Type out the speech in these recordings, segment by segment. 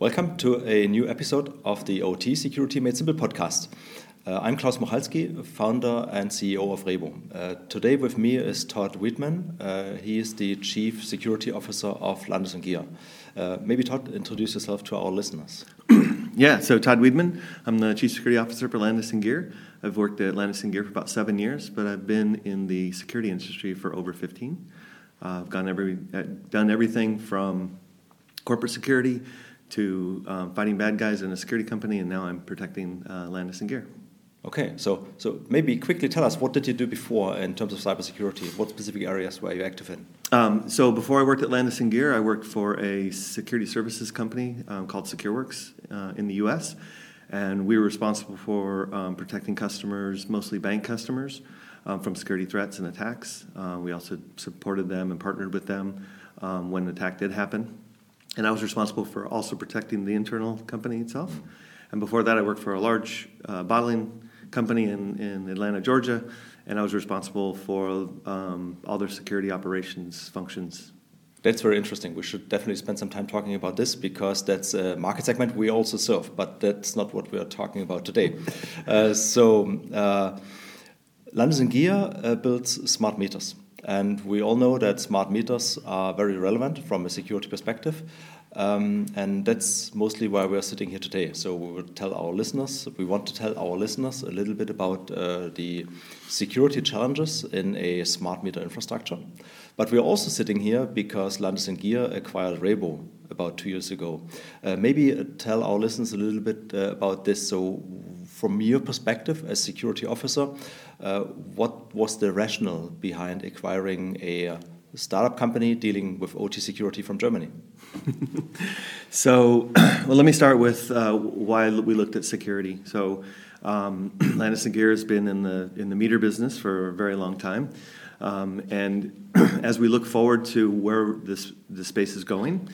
Welcome to a new episode of the OT Security Made Simple podcast. Uh, I'm Klaus Mochalski, founder and CEO of Rhebo. Uh, today with me is Todd Wiedman. Uh, he is the Chief Security Officer of Landis & Gyr. Uh, maybe Todd, introduce yourself to our listeners. yeah, so Todd Wiedman. I'm the Chief Security Officer for Landis & Gyr. I've worked at Landis & Gyr for about seven years, but I've been in the security industry for over 15. Uh, I've gone every, uh, done everything from corporate security to um, fighting bad guys in a security company, and now I'm protecting uh, Landis and Gyr. Okay, so so maybe quickly tell us what did you do before in terms of cybersecurity? What specific areas were you active in? Um, so before I worked at Landis and Gyr, I worked for a security services company um, called SecureWorks uh, in the U.S., and we were responsible for um, protecting customers, mostly bank customers, um, from security threats and attacks. Uh, we also supported them and partnered with them um, when an attack did happen and I was responsible for also protecting the internal company itself. And before that, I worked for a large uh, bottling company in, in Atlanta, Georgia, and I was responsible for um, all their security operations functions. That's very interesting. We should definitely spend some time talking about this because that's a market segment we also serve, but that's not what we are talking about today. uh, so, uh, Landis & Gyr uh, builds smart meters. And we all know that smart meters are very relevant from a security perspective. Um, and that's mostly why we're sitting here today. So we will tell our listeners, we want to tell our listeners a little bit about uh, the security challenges in a smart meter infrastructure. But we're also sitting here because Landis & Gyr acquired Rhebo about two years ago. Uh, maybe tell our listeners a little bit uh, about this. So from your perspective as security officer, uh, what was the rationale behind acquiring a uh, startup company dealing with OT security from Germany? so, well, let me start with uh, why we looked at security. So, um, Landis & Gyr has been in the in the meter business for a very long time, um, and as we look forward to where this the space is going,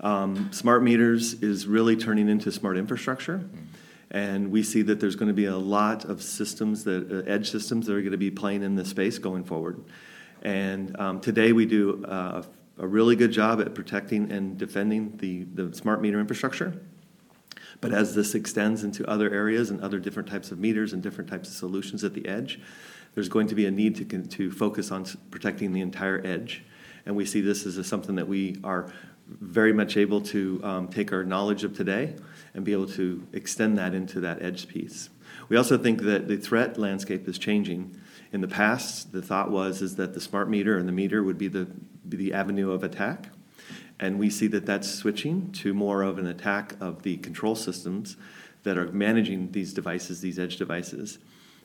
um, smart meters is really turning into smart infrastructure. Mm-hmm and we see that there's going to be a lot of systems that uh, edge systems that are going to be playing in this space going forward. And um, today we do uh, a really good job at protecting and defending the, the smart meter infrastructure. But as this extends into other areas and other different types of meters and different types of solutions at the edge, there's going to be a need to, to focus on protecting the entire edge. And we see this as a, something that we are very much able to um, take our knowledge of today and be able to extend that into that edge piece. We also think that the threat landscape is changing. In the past, the thought was is that the smart meter and the meter would be the, be the avenue of attack. And we see that that's switching to more of an attack of the control systems that are managing these devices, these edge devices.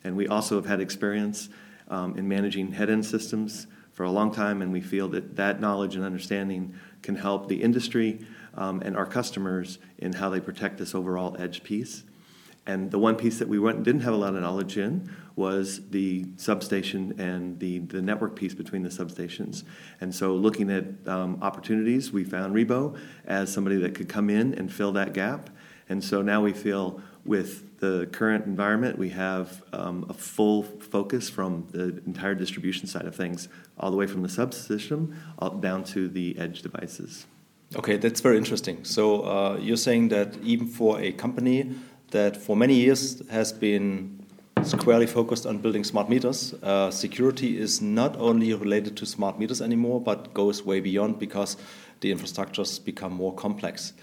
And we also have had experience um, in managing head end systems for a long time, and we feel that that knowledge and understanding can help the industry um, and our customers in how they protect this overall edge piece. And the one piece that we went, didn't have a lot of knowledge in was the substation and the, the network piece between the substations. And so, looking at um, opportunities, we found Rhebo as somebody that could come in and fill that gap. And so now we feel with the current environment, we have um, a full focus from the entire distribution side of things, all the way from the subsystem down to the edge devices. Okay, that's very interesting. So uh, you're saying that even for a company that for many years has been squarely focused on building smart meters, uh, security is not only related to smart meters anymore, but goes way beyond because the infrastructures become more complex.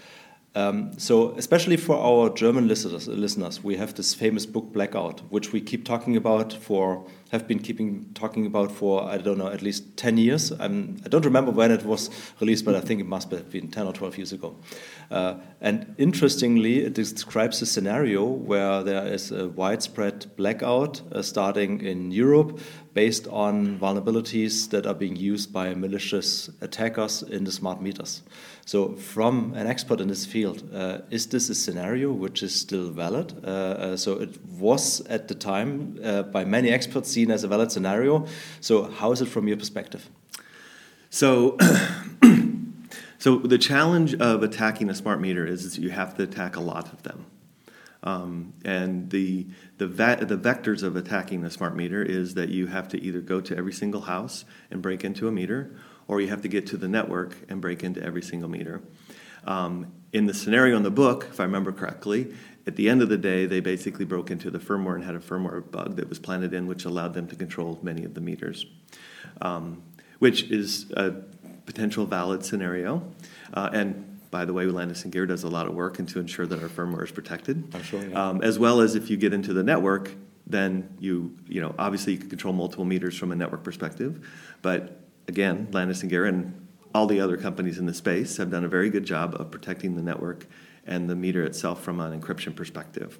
Um, so, especially for our German listeners, listeners, we have this famous book Blackout, which we keep talking about for, have been keeping talking about for I don't know at least ten years. I'm, I don't remember when it was released, but I think it must have been ten or twelve years ago. Uh, and interestingly, it describes a scenario where there is a widespread blackout uh, starting in Europe based on vulnerabilities that are being used by malicious attackers in the smart meters. So, from an expert in this field, uh, is this a scenario which is still valid? Uh, uh, so, it was at the time uh, by many experts seen as a valid scenario. So, how is it from your perspective? So, so the challenge of attacking a smart meter is, is you have to attack a lot of them. Um, and the the, the vectors of attacking the smart meter is that you have to either go to every single house and break into a meter, or you have to get to the network and break into every single meter. Um, in the scenario in the book, if I remember correctly, at the end of the day, they basically broke into the firmware and had a firmware bug that was planted in, which allowed them to control many of the meters, um, which is a potential valid scenario. Uh, and by the way, Landis+Gyr does a lot of work into ensure that our firmware is protected. Sure. Yeah. Um, as well as if you get into the network, then you you know obviously you can control multiple meters from a network perspective, but again, Landis+Gyr and Gear and all the other companies in the space have done a very good job of protecting the network and the meter itself from an encryption perspective.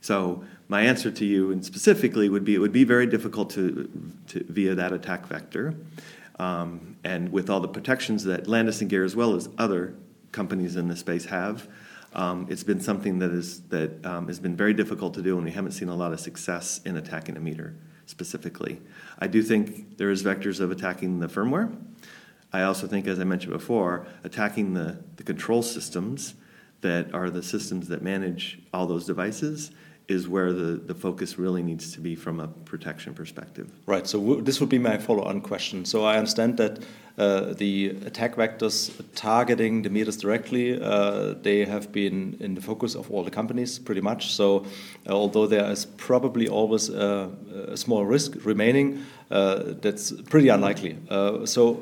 So my answer to you, and specifically, would be it would be very difficult to, to via that attack vector, um, and with all the protections that Landis+Gyr as well as other companies in the space have. Um, it's been something that is that um, has been very difficult to do, and we haven't seen a lot of success in attacking a meter specifically. I do think there is vectors of attacking the firmware. I also think, as I mentioned before, attacking the, the control systems that are the systems that manage all those devices is where the, the focus really needs to be from a protection perspective. Right. So w- this would be my follow-on question. So I understand that uh, the attack vectors targeting the meters directly, uh, they have been in the focus of all the companies pretty much. So uh, although there is probably always a, a small risk remaining, uh, that's pretty unlikely. Uh, so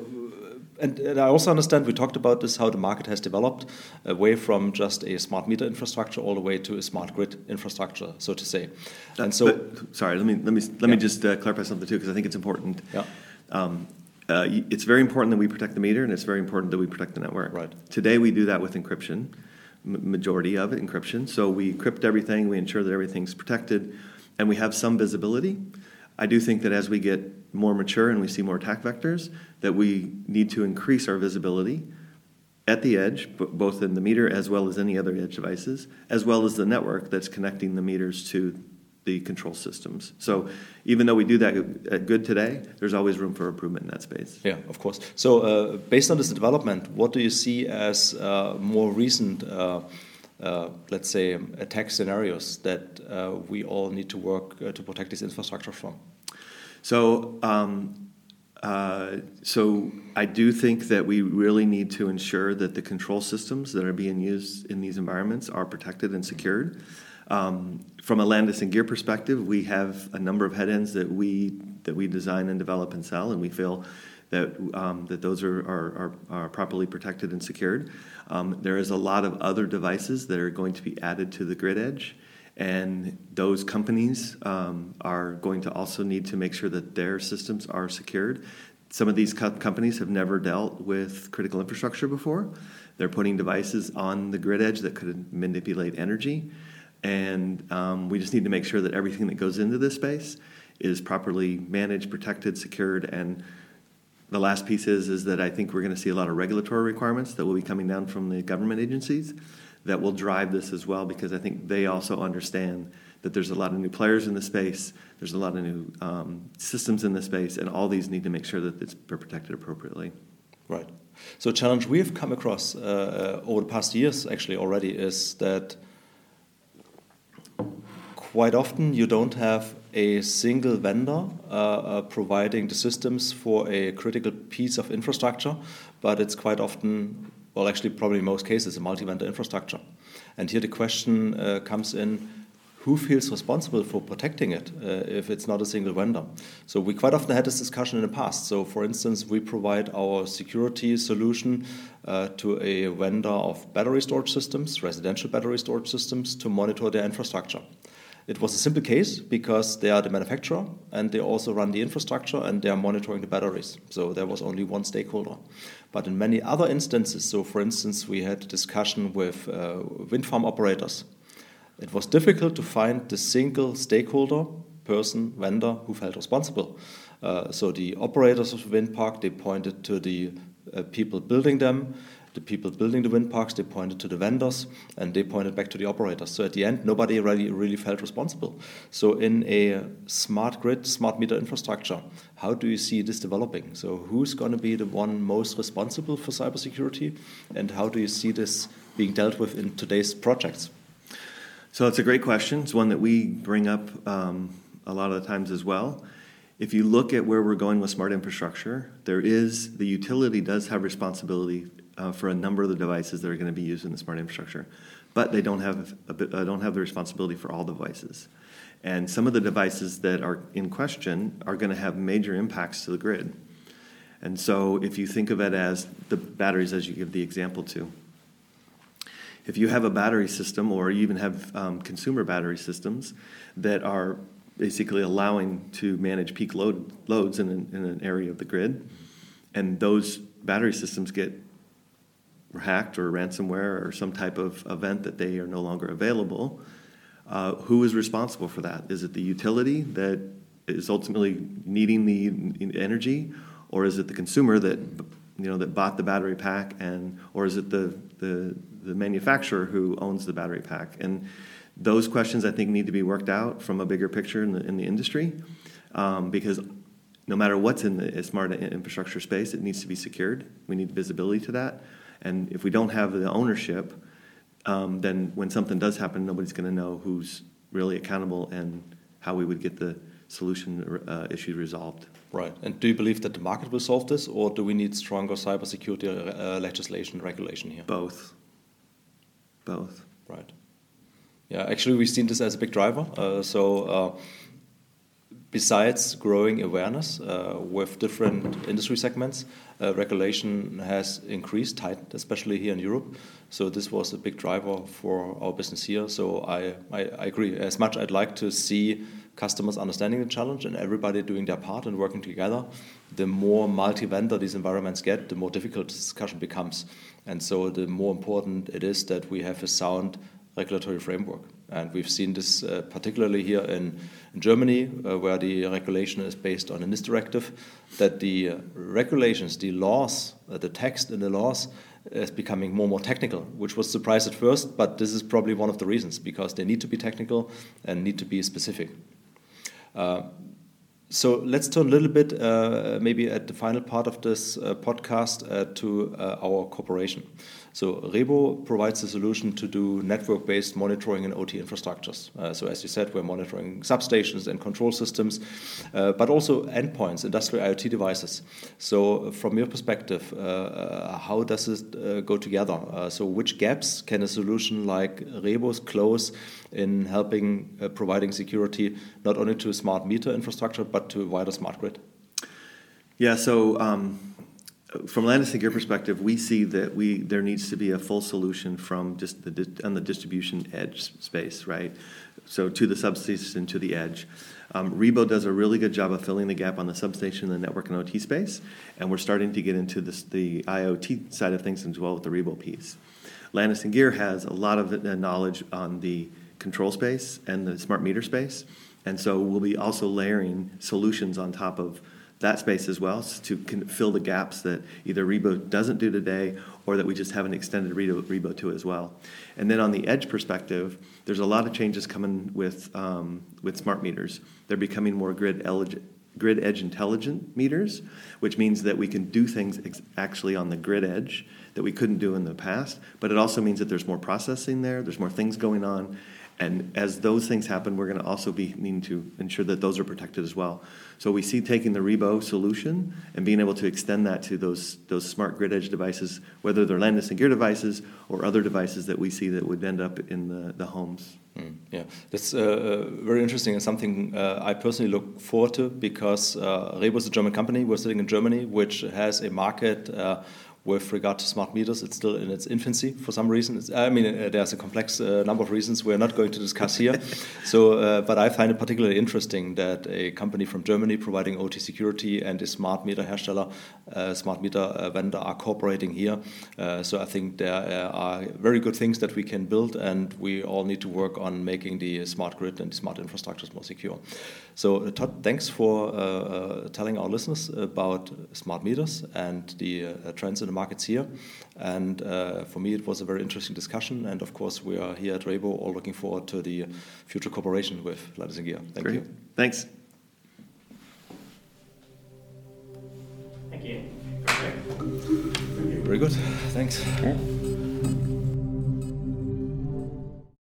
and, and, I also understand we talked about this how the market has developed away from just a smart meter infrastructure all the way to a smart grid infrastructure, so to say. And so, but, sorry, let me let me let yeah. me just uh, clarify something too because I think it's important. Yeah. Um, uh, it's very important that we protect the meter, and it's very important that we protect the network. Right. Today we do that with encryption, majority of it encryption. So we encrypt everything, we ensure that everything's protected, and we have some visibility. I do think that as we get more mature and we see more attack vectors, that we need to increase our visibility at the edge, both in the meter as well as any other edge devices, as well as the network that's connecting the meters to the control systems. So even though we do that good today, there's always room for improvement in that space. Yeah, of course. So uh, based on this development, what do you see as uh, more recent, uh, uh let's say, attack scenarios that uh, we all need to work uh, to protect this infrastructure from? So, um, uh, so I do think that we really need to ensure that the control systems that are being used in these environments are protected and secured. Um, from a Landis+Gyr perspective, we have a number of headends that we that we design and develop and sell, and we feel that um, that those are, are, are, properly protected and secured. Um, there is a lot of other devices that are going to be added to the grid edge, and those companies um, are going to also need to make sure that their systems are secured. Some of these co- companies have never dealt with critical infrastructure before. They're putting devices on the grid edge that could manipulate energy. And um, we just need to make sure that everything that goes into this space is properly managed, protected, secured, and the last piece is, is that I think we're going to see a lot of regulatory requirements that will be coming down from the government agencies that will drive this as well because I think they also understand that there's a lot of new players in the space, there's a lot of new um, systems in the space, and all these need to make sure that it's protected appropriately. Right. So, a challenge we have come across uh, over the past years actually already is that quite often you don't have a single vendor uh, uh, providing the systems for a critical piece of infrastructure, but it's quite often well, actually, probably in most cases, a multi-vendor infrastructure. And here the question uh, comes in, who feels responsible for protecting it uh, if it's not a single vendor? So we quite often had this discussion in the past. So for instance, we provide our security solution uh, to a vendor of battery storage systems, residential battery storage systems, to monitor their infrastructure. It was a simple case because they are the manufacturer and they also run the infrastructure and they are monitoring the batteries. So there was only one stakeholder. But in many other instances, so for instance, we had discussion with uh, wind farm operators. It was difficult to find the single stakeholder, person, vendor who felt responsible. Uh, so the operators of the wind park, they pointed to the uh, people building them the people building the wind parks, they pointed to the vendors, and they pointed back to the operators. So at the end, nobody really, really felt responsible. So in a smart grid, smart meter infrastructure, how do you see this developing? So who's going to be the one most responsible for cybersecurity, and how do you see this being dealt with in today's projects? So it's a great question. It's one that we bring up um, a lot of the times as well. If you look at where we're going with smart infrastructure, there is the utility does have responsibility uh, for a number of the devices that are going to be used in the smart infrastructure, but they don't have a uh, don't have the responsibility for all devices. And some of the devices that are in question are going to have major impacts to the grid. And so, if you think of it as the batteries, as you give the example to, if you have a battery system or you even have um, consumer battery systems that are basically allowing to manage peak load, loads in an, in an area of the grid, and those battery systems get hacked or ransomware or some type of event that they are no longer available, uh, who is responsible for that? Is it the utility that is ultimately needing the energy, or is it the consumer that you know that bought the battery pack, and or is it the the, the manufacturer who owns the battery pack? And those questions I think need to be worked out from a bigger picture in the in the industry, um, because no matter what's in the smart infrastructure space, it needs to be secured. We need visibility to that, and if we don't have the ownership um, then when something does happen, nobody's going to know who's really accountable and how we would get the solution uh, issue resolved. Right. And do you believe that the market will solve this, or do we need stronger cybersecurity uh, legislation regulation here? Both. Both. Right. Yeah, actually, we've seen this as a big driver. Uh, so, uh, besides growing awareness uh, with different industry segments, uh, regulation has increased, tightened, especially here in Europe. So this was a big driver for our business here. So I, I, I agree. As much I'd like to see customers understanding the challenge and everybody doing their part and working together, the more multi-vendor these environments get, the more difficult the discussion becomes. And so the more important it is that we have a sound regulatory framework. And we've seen this uh, particularly here in, in Germany, uh, where the regulation is based on a NIS directive, that the uh, regulations, the laws, uh, the text in the laws is becoming more and more technical, which was a surprise at first, but this is probably one of the reasons, because they need to be technical and need to be specific. Uh, so let's turn a little bit, uh, maybe at the final part of this podcast, to our cooperation. So Rhebo provides a solution to do network-based monitoring in OT infrastructures. Uh, so as you said, we're monitoring substations and control systems, uh, but also endpoints, industrial IoT devices. So from your perspective, uh, uh how does it uh, go together? Uh, so which gaps can a solution like Rhebo's close in helping providing security not only to smart meter infrastructure, but to a wider smart grid? Yeah, so um from Landis+Gyr perspective, we see that we there needs to be a full solution from just the on the distribution edge space, right? So to the substation to the edge. Um, Rhebo does a really good job of filling the gap on the substation, the network and OT space, and we're starting to get into this, the IoT side of things as well with the Rhebo piece. Landis and Gyr has a lot of uh, knowledge on the control space and the smart meter space, and so we'll be also layering solutions on top of that space as well to fill the gaps that either Rhebo doesn't do today or that we just haven't extended Rhebo, Rhebo to as well. And then on the edge perspective, there's a lot of changes coming with, um, with smart meters. They're becoming more grid, grid edge intelligent meters, which means that we can do things ex- actually on the grid edge that we couldn't do in the past. But it also means that there's more processing there, there's more things going on. And as those things happen, we're going to also be needing to ensure that those are protected as well. So we see taking the Rhebo solution and being able to extend that to those those smart grid edge devices, whether they're Landis and Gyr devices or other devices that we see that would end up in the, the homes. Mm, yeah, that's uh, uh, very interesting and something uh, I personally look forward to because uh, Rhebo is a German company. We're sitting in Germany, which has a market uh, with regard to smart meters, it's still in its infancy for some reason. It's, I mean, uh, there's a complex uh, number of reasons we're not going to discuss here. so, uh, but I find it particularly interesting that a company from Germany providing OT security and a smart meter hersteller, uh, smart meter uh, vendor are cooperating here. Uh, so I think there are very good things that we can build, and we all need to work on making the smart grid and smart infrastructures more secure. So, Todd, thanks for telling our listeners about smart meters and the trends in the markets here. And uh, for me, it was a very interesting discussion. And of course, we are here at Rhebo all looking forward to the future cooperation with Landis+Gyr. Thank Great. you. Thanks. Thank you. Very good. Thanks.